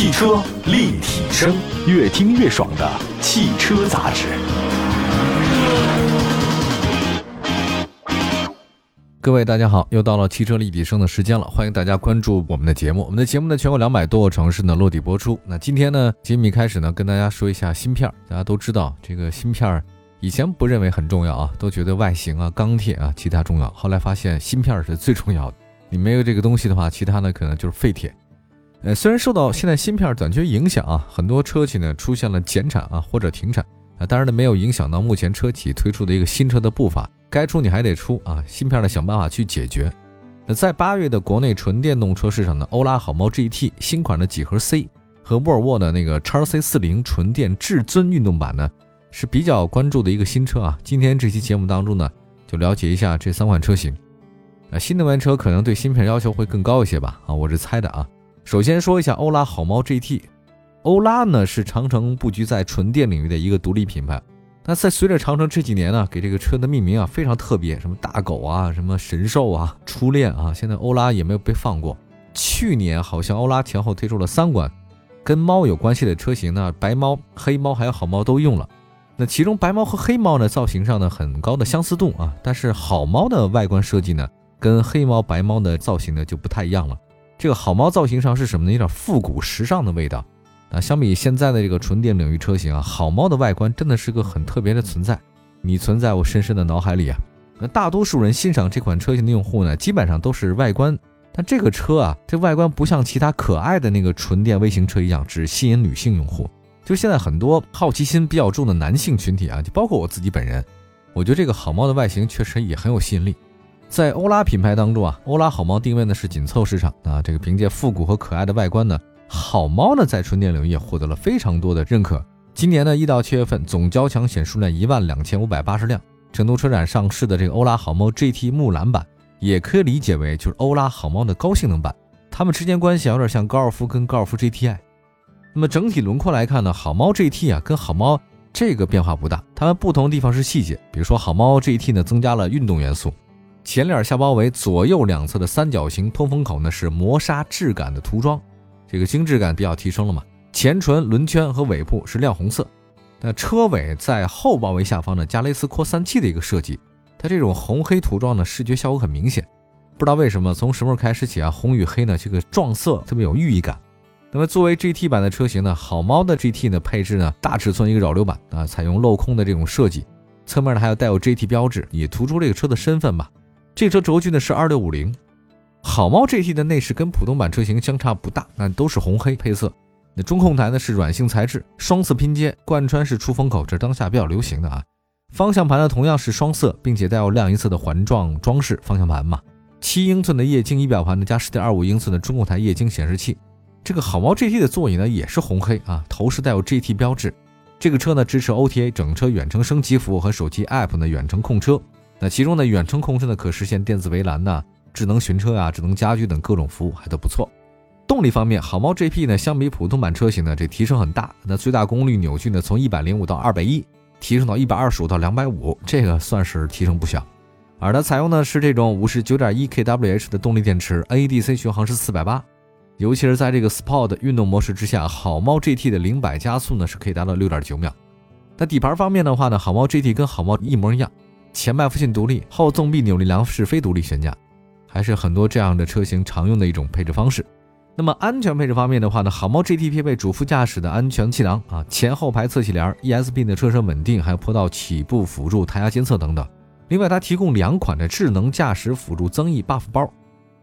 汽车立体声，越听越爽的汽车杂志。各位大家好，又到了汽车立体声的时间了，欢迎大家关注我们的节目。我们的节目呢，全国两百多个城市呢落地播出。那今天呢，吉米开始呢，跟大家说一下芯片。大家都知道，这个芯片以前不认为很重要啊，都觉得外形啊、钢铁啊其他重要。后来发现芯片是最重要的，你没有这个东西的话，其他呢可能就是废铁。呃，虽然受到现在芯片短缺影响啊，很多车企呢出现了减产啊或者停产啊，当然呢没有影响到目前车企推出的一个新车的步伐。该出你还得出啊，芯片呢想办法去解决。那在八月的国内纯电动车市场呢，欧拉好猫 GT 新款的几何 C 和沃尔沃的那个叉 C 四零纯电至尊运动版呢是比较关注的一个新车啊。今天这期节目当中呢，就了解一下这三款车型。啊，新能源车可能对芯片要求会更高一些吧？啊，我是猜的啊。首先说一下欧拉好猫 GT，欧拉呢是长城布局在纯电领域的一个独立品牌。那在随着长城这几年呢，给这个车的命名啊非常特别，什么大狗啊，什么神兽啊，初恋啊，现在欧拉也没有被放过。去年好像欧拉前后推出了三款跟猫有关系的车型呢，白猫、黑猫还有好猫都用了。那其中白猫和黑猫呢造型上呢很高的相似度啊，但是好猫的外观设计呢跟黑猫、白猫的造型呢就不太一样了。这个好猫造型上是什么呢？有点复古时尚的味道。啊，相比现在的这个纯电领域车型啊，好猫的外观真的是个很特别的存在，你存在我深深的脑海里啊。那大多数人欣赏这款车型的用户呢，基本上都是外观，但这个车啊，这外观不像其他可爱的那个纯电微型车一样，只吸引女性用户。就现在很多好奇心比较重的男性群体啊，就包括我自己本人，我觉得这个好猫的外形确实也很有吸引力。在欧拉品牌当中啊，欧拉好猫定位呢是紧凑市场啊，这个凭借复古和可爱的外观呢。好猫呢，在纯电领域也获得了非常多的认可。今年呢，一到七月份总交强险数量一万两千五百八十辆。成都车展上市的这个欧拉好猫 GT 木兰版，也可以理解为就是欧拉好猫的高性能版。它们之间关系有点像高尔夫跟高尔夫 GTI。那么整体轮廓来看呢，好猫 GT 啊跟好猫这个变化不大，它们不同的地方是细节。比如说好猫 GT 呢增加了运动元素，前脸下包围，左右两侧的三角形通风口呢是磨砂质感的涂装。这个精致感比较提升了嘛？前唇、轮圈和尾部是亮红色，那车尾在后包围下方呢加蕾丝扩散器的一个设计，它这种红黑涂装呢视觉效果很明显。不知道为什么从什么时候开始起啊，红与黑呢这个撞色特别有寓意感。那么作为 GT 版的车型呢，好猫的 GT 呢配置呢大尺寸一个扰流板啊，采用镂空的这种设计，侧面呢还有带有 GT 标志，也突出这个车的身份吧。这车轴距呢是二六五零。好猫 GT 的内饰跟普通版车型相差不大，那都是红黑配色。那中控台呢是软性材质，双色拼接，贯穿式出风口，这是当下比较流行的啊。方向盘呢同样是双色，并且带有亮银色的环状装饰方向盘嘛。七英寸的液晶仪表盘呢加十点二五英寸的中控台液晶显示器。这个好猫 GT 的座椅呢也是红黑啊，头饰带有 GT 标志。这个车呢支持 OTA 整车远程升级服务和手机 App 的远程控车。那其中呢远程控制呢可实现电子围栏呢。智能寻车啊，智能家居等各种服务还都不错。动力方面，好猫 GP 呢，相比普通版车型呢，这提升很大。那最大功率扭矩呢，从一百零五到二百一，提升到一百二十五到两百五，这个算是提升不小。而它采用的是这种五十九点一 kWh 的动力电池，NEDC 续航是四百八。尤其是在这个 Sport 运动模式之下，好猫 GT 的零百加速呢是可以达到六点九秒。那底盘方面的话呢，好猫 GT 跟好猫一模一样，前麦弗逊独立，后纵臂扭力梁式非独立悬架。还是很多这样的车型常用的一种配置方式。那么安全配置方面的话呢，好猫 GT 配备主副驾驶的安全气囊啊，前后排侧气帘，ESP 的车身稳定，还有坡道起步辅助、胎压监测等等。另外，它提供两款的智能驾驶辅助增益 buff 包，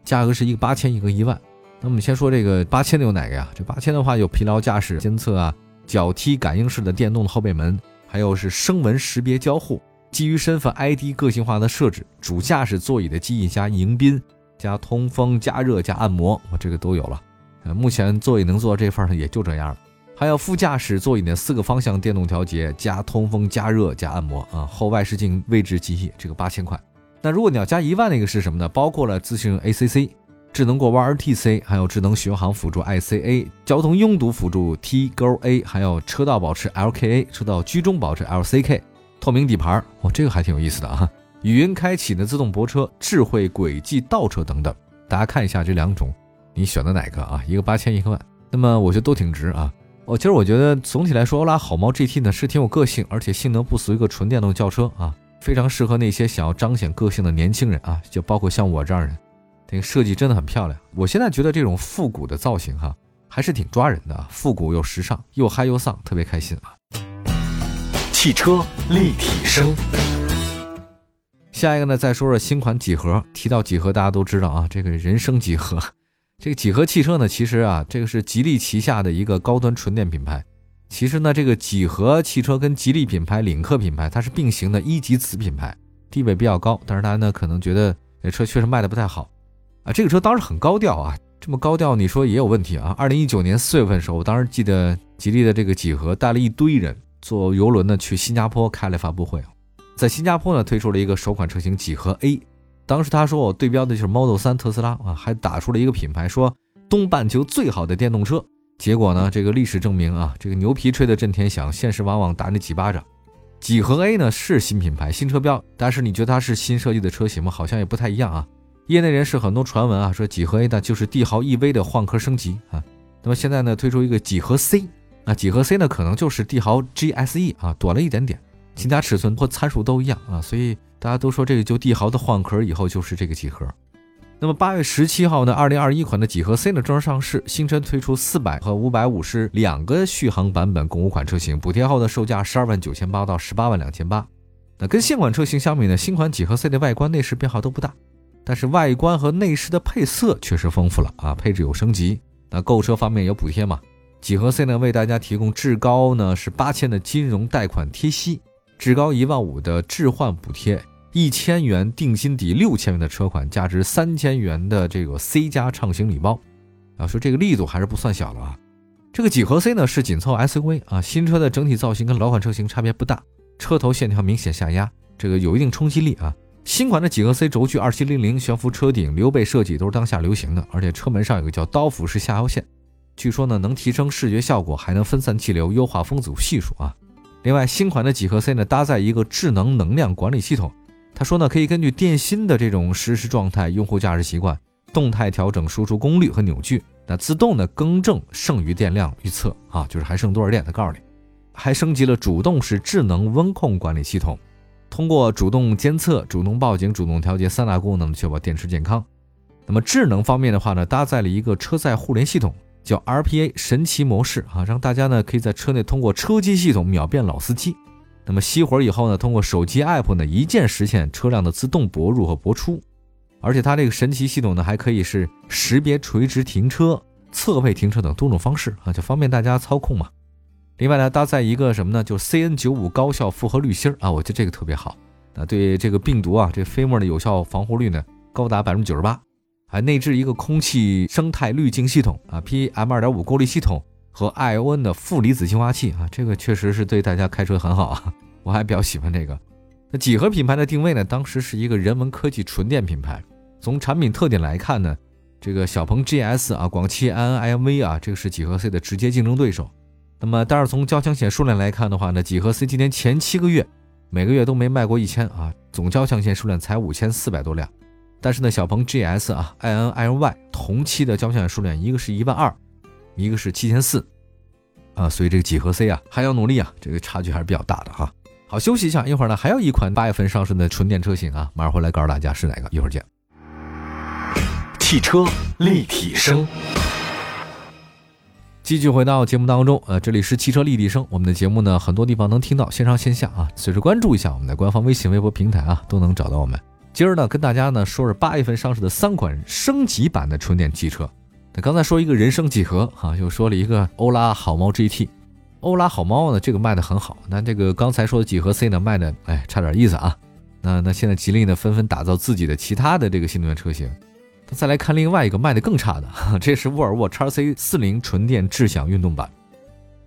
价格是一个八千，一个一万。那我们先说这个八千的有哪个呀？这八千的话有疲劳驾驶监测啊，脚踢感应式的电动的后备门，还有是声纹识别交互。基于身份 ID 个性化的设置，主驾驶座椅的记忆加迎宾加通风加热加按摩，我这个都有了。呃，目前座椅能做到这份儿呢，也就这样了。还有副驾驶座椅的四个方向电动调节加通风加热加按摩啊，后外视镜位置记忆，这个八千块。那如果你要加一万那个是什么呢？包括了自适应 ACC、智能过弯 RTC，还有智能巡航辅助 ICA、交通拥堵辅助 TGA，还有车道保持 LKA、车道居中保持 LCK。透明底盘，哦，这个还挺有意思的啊！语音开启的自动泊车、智慧轨迹倒车等等，大家看一下这两种，你选的哪个啊？一个八千，一个万。那么我觉得都挺值啊。我其实我觉得总体来说，欧拉好猫 GT 呢是挺有个性，而且性能不俗一个纯电动轿车啊，非常适合那些想要彰显个性的年轻人啊，就包括像我这样人。这个设计真的很漂亮，我现在觉得这种复古的造型哈，还是挺抓人的啊，复古又时尚，又嗨又丧，特别开心啊。汽车立体声。下一个呢，再说说新款几何。提到几何，大家都知道啊，这个人生几何。这个几何汽车呢，其实啊，这个是吉利旗下的一个高端纯电品牌。其实呢，这个几何汽车跟吉利品牌、领克品牌它是并行的一级子品牌，地位比较高。但是大家呢，可能觉得这车确实卖的不太好啊。这个车当时很高调啊，这么高调，你说也有问题啊。二零一九年四月份的时候，我当时记得吉利的这个几何带了一堆人坐游轮呢去新加坡开了发布会，在新加坡呢推出了一个首款车型几何 A。当时他说我对标的就是 Model 3特斯拉啊，还打出了一个品牌，说东半球最好的电动车。结果呢，这个历史证明啊，这个牛皮吹得震天响，现实往往打你几巴掌。几何 A 呢是新品牌、新车标，但是你觉得它是新设计的车型吗？好像也不太一样啊。业内人士很多传闻啊，说几何 A 呢就是帝豪 EV 的换壳升级啊。那么现在呢推出一个几何 C，啊几何 C 呢可能就是帝豪 GSE 啊，短了一点点，其他尺寸或参数都一样啊，所以。大家都说这个就帝豪的换壳以后就是这个几何。那么八月十七号呢，二零二一款的几何 C 呢正式上市，新车推出四百和五百五十两个续航版本，共五款车型，补贴后的售价十二万九千八到十八万两千八。那跟现款车型相比呢，新款几何 C 的外观内饰变化都不大，但是外观和内饰的配色确实丰富了啊，配置有升级。那购车方面有补贴嘛？几何 C 呢为大家提供至高呢是八千的金融贷款贴息。至高一万五的置换补贴，一千元定金抵六千元的车款，价值三千元的这个 C 加畅行礼包，啊，说这个力度还是不算小了啊。这个几何 C 呢是紧凑 SUV 啊，新车的整体造型跟老款车型差别不大，车头线条明显下压，这个有一定冲击力啊。新款的几何 C 轴距二七零零，悬浮车顶，溜背设计都是当下流行的，而且车门上有个叫刀斧式下腰线，据说呢能提升视觉效果，还能分散气流，优化风阻系数啊。另外，新款的几何 C 呢，搭载一个智能能量管理系统。他说呢，可以根据电芯的这种实时状态、用户驾驶习惯，动态调整输出功率和扭矩，那自动的更正剩余电量预测啊，就是还剩多少电，他告诉你。还升级了主动式智能温控管理系统，通过主动监测、主动报警、主动调节三大功能，确保电池健康。那么智能方面的话呢，搭载了一个车载互联系统。叫 RPA 神奇模式啊，让大家呢可以在车内通过车机系统秒变老司机。那么熄火以后呢，通过手机 app 呢一键实现车辆的自动泊入和泊出。而且它这个神奇系统呢还可以是识别垂直停车、侧位停车等多种方式啊，就方便大家操控嘛。另外呢，搭载一个什么呢？就是 CN95 高效复合滤芯啊，我觉得这个特别好。那对这个病毒啊，这飞沫的有效防护率呢高达百分之九十八。还内置一个空气生态滤净系统啊，PM 二点五过滤系统和 ION 的负离子净化器啊，这个确实是对大家开车很好啊，我还比较喜欢这个。那几何品牌的定位呢？当时是一个人文科技纯电品牌。从产品特点来看呢，这个小鹏 GS 啊，广汽埃安 iMV 啊，这个是几何 C 的直接竞争对手。那么，但是从交强险数量来看的话呢，几何 C 今年前七个月每个月都没卖过一千啊，总交强险数量才五千四百多辆。但是呢，小鹏 GS 啊，iN L-Y 同期的交强数量，一个是一万二，一个是七千四，啊，所以这个几何 C 啊还要努力啊，这个差距还是比较大的哈。好，休息一下，一会儿呢还有一款八月份上市的纯电车型啊，马上回来告诉大家是哪个，一会儿见。汽车立体声，继续回到节目当中，呃，这里是汽车立体声，我们的节目呢很多地方能听到，线上线下啊，随时关注一下我们的官方微信、微博平台啊，都能找到我们。今儿呢，跟大家呢说说八月份上市的三款升级版的纯电汽车。那刚才说一个人生几何哈，又说了一个欧拉好猫 GT。欧拉好猫呢，这个卖的很好。那这个刚才说的几何 C 呢，卖的哎差点意思啊。那那现在吉利呢，纷纷打造自己的其他的这个新能源车型。再来看另外一个卖的更差的，这是沃尔沃 x C 四零纯电智享运动版。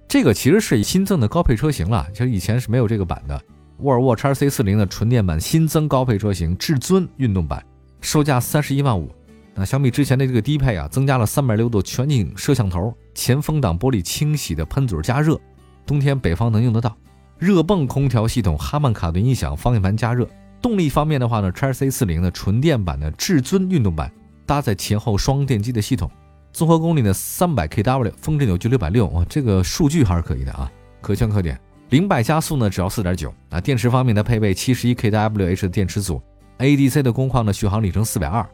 这个其实是新增的高配车型了，其实以前是没有这个版的。沃尔沃 x C 四零的纯电版新增高配车型至尊运动版，售价三十一万五。那相比之前的这个低配啊，增加了三百六度全景摄像头，前风挡玻璃清洗的喷嘴加热，冬天北方能用得到。热泵空调系统，哈曼卡顿音响，方向盘加热。动力方面的话呢，x C 四零的纯电版的至尊运动版搭载前后双电机的系统，综合功率呢三百 kW，峰值扭矩六百六，哇，这个数据还是可以的啊，可圈可点。零百加速呢只要四点九。啊，电池方面呢配备七十一 kWh 的电池组，ADC 的工况呢续航里程四百二。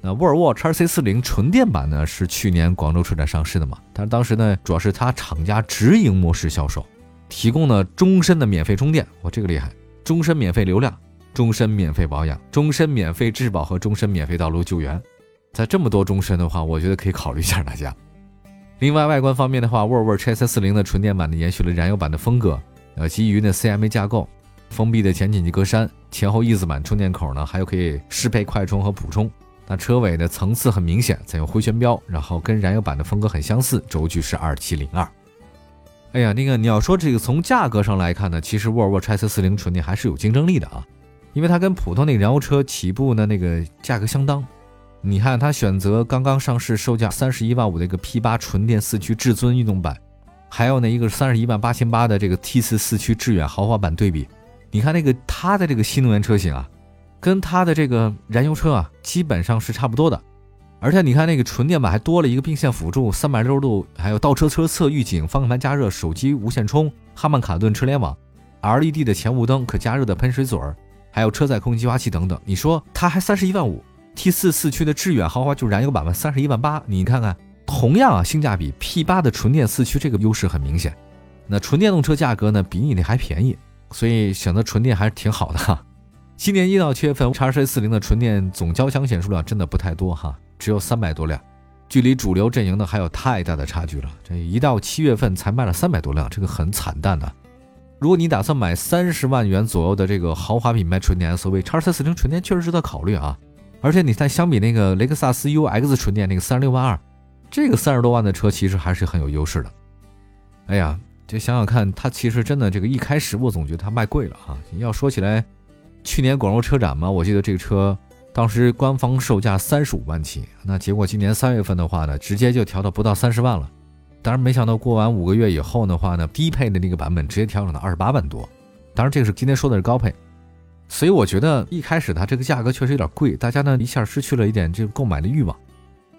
那沃尔沃 x C 四零纯电版呢是去年广州车展上市的嘛？但是当时呢主要是它厂家直营模式销售，提供了终身的免费充电，哇，这个厉害！终身免费流量，终身免费保养，终身免费质保和终身免费道路救援。在这么多终身的话，我觉得可以考虑一下大家。另外，外观方面的话，沃尔沃 x C 四零的纯电版呢延续了燃油版的风格，呃，基于呢 CMA 架构，封闭的前紧急格栅，前后翼子板充电口呢，还有可以适配快充和普充。那车尾的层次很明显，采用回旋镖，然后跟燃油版的风格很相似，轴距是二七零二。哎呀，那个你要说这个从价格上来看呢，其实沃尔沃 x C 四零纯电还是有竞争力的啊，因为它跟普通那个燃油车起步呢那个价格相当。你看它选择刚刚上市售价三十一万五的一个 P 八纯电四驱至尊运动版，还有呢一个三十一万八千八的这个 T 四四驱致远豪华版对比，你看那个它的这个新能源车型啊。跟它的这个燃油车啊，基本上是差不多的，而且你看那个纯电版还多了一个并线辅助、三百六十度，还有倒车车侧预警、方向盘加热、手机无线充、哈曼卡顿车联网、LED 的前雾灯、可加热的喷水嘴儿，还有车载空气净化器等等。你说它还三十一万五，T 四四驱的致远豪华就燃油版嘛，三十一万八。你看看，同样啊，性价比 P 八的纯电四驱这个优势很明显。那纯电动车价格呢，比你那还便宜，所以选择纯电还是挺好的哈。今年一到七月份，叉 C 四零的纯电总交强险数量真的不太多哈，只有三百多辆，距离主流阵营呢还有太大的差距了。这一到七月份才卖了三百多辆，这个很惨淡的。如果你打算买三十万元左右的这个豪华品牌纯电 SUV，叉 C 四零纯电确实值得考虑啊。而且你再相比那个雷克萨斯 UX 纯电那个三十六万二，这个三十多万的车其实还是很有优势的。哎呀，就想想看，它其实真的这个一开始我总觉得它卖贵了哈。要说起来。去年广州车展嘛，我记得这个车当时官方售价三十五万起，那结果今年三月份的话呢，直接就调到不到三十万了。当然没想到过完五个月以后的话呢，低配的那个版本直接调整到二十八万多。当然这个是今天说的是高配，所以我觉得一开始它这个价格确实有点贵，大家呢一下失去了一点这个购买的欲望。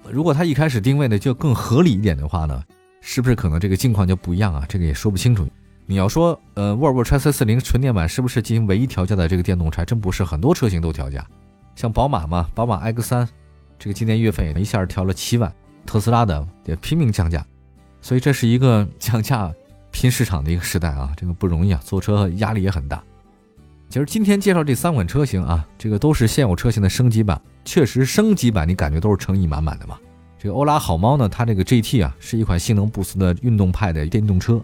如果它一开始定位的就更合理一点的话呢，是不是可能这个境况就不一样啊？这个也说不清楚。你要说，呃，沃尔沃 x C 四零纯电版是不是进行唯一调价的这个电动车？真不是，很多车型都调价。像宝马嘛，宝马 X 三，这个今年月份也一下调了七万。特斯拉的也拼命降价，所以这是一个降价拼市场的一个时代啊，这个不容易啊，做车压力也很大。其实今天介绍这三款车型啊，这个都是现有车型的升级版，确实升级版你感觉都是诚意满满的嘛。这个欧拉好猫呢，它这个 GT 啊，是一款性能不俗的运动派的电动车。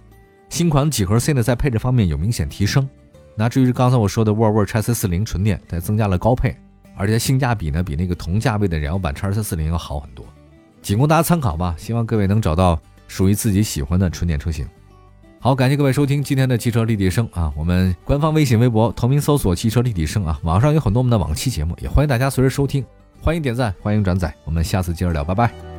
新款几何 C 呢，在配置方面有明显提升。那至于刚才我说的沃尔沃 x C 四零纯电，它增加了高配，而且性价比呢，比那个同价位的燃油版 x C 四零要好很多。仅供大家参考吧，希望各位能找到属于自己喜欢的纯电车型。好，感谢各位收听今天的汽车立体声啊，我们官方微信、微博同名搜索“汽车立体声”啊，网上有很多我们的往期节目，也欢迎大家随时收听。欢迎点赞，欢迎转载，我们下次接着聊，拜拜。